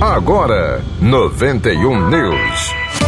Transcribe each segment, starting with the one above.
Agora, 91 News.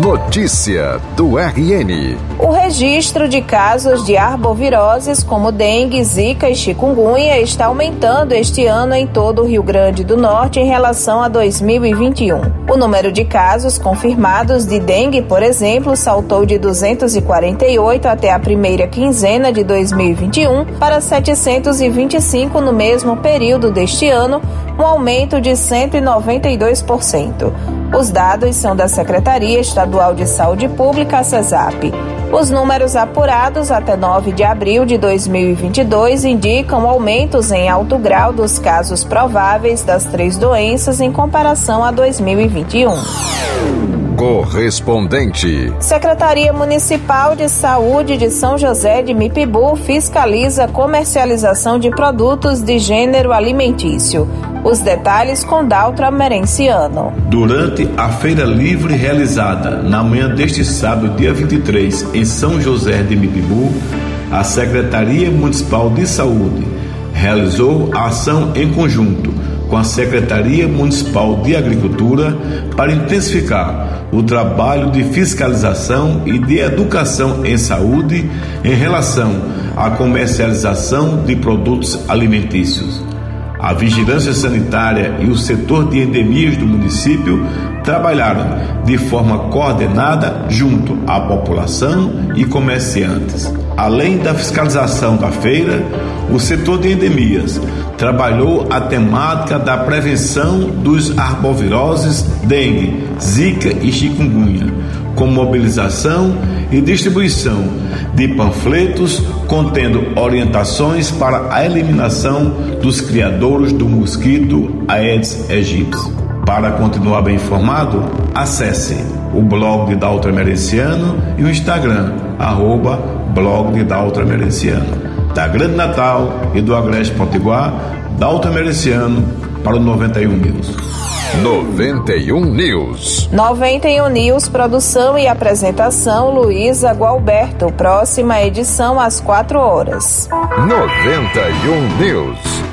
Notícia do RN. O registro de casos de arboviroses como dengue, zika e chikungunya está aumentando este ano em todo o Rio Grande do Norte em relação a 2021. O número de casos confirmados de dengue, por exemplo, saltou de 248 até a primeira quinzena de 2021 para 725 no mesmo período deste ano, um aumento de 192%. Os dados são da Secretaria Estadual de Saúde Pública, CESAP. Os números apurados até 9 de abril de 2022 indicam aumentos em alto grau dos casos prováveis das três doenças em comparação a 2021. Correspondente. Secretaria Municipal de Saúde de São José de Mipibu fiscaliza a comercialização de produtos de gênero alimentício. Os detalhes com Daltra Merenciano. Durante a feira livre realizada na manhã deste sábado, dia 23, em São José de Mipibu, a Secretaria Municipal de Saúde realizou a ação em conjunto com a Secretaria Municipal de Agricultura para intensificar o trabalho de fiscalização e de educação em saúde em relação à comercialização de produtos alimentícios. A vigilância sanitária e o setor de endemias do município trabalharam de forma coordenada junto à população e comerciantes. Além da fiscalização da feira, o setor de endemias trabalhou a temática da prevenção dos arboviroses dengue, zika e chikungunya, com mobilização e distribuição de panfletos contendo orientações para a eliminação dos criadores do mosquito Aedes aegypti. Para continuar bem informado, acesse o blog de Merenciano e o Instagram, arroba blog. Da Grande Natal e do Agreste Potiguar, Daltra Merenciano para o 91 News. 91 News. 91 News, produção e apresentação Luísa Gualberto. Próxima edição às 4 horas. 91 News.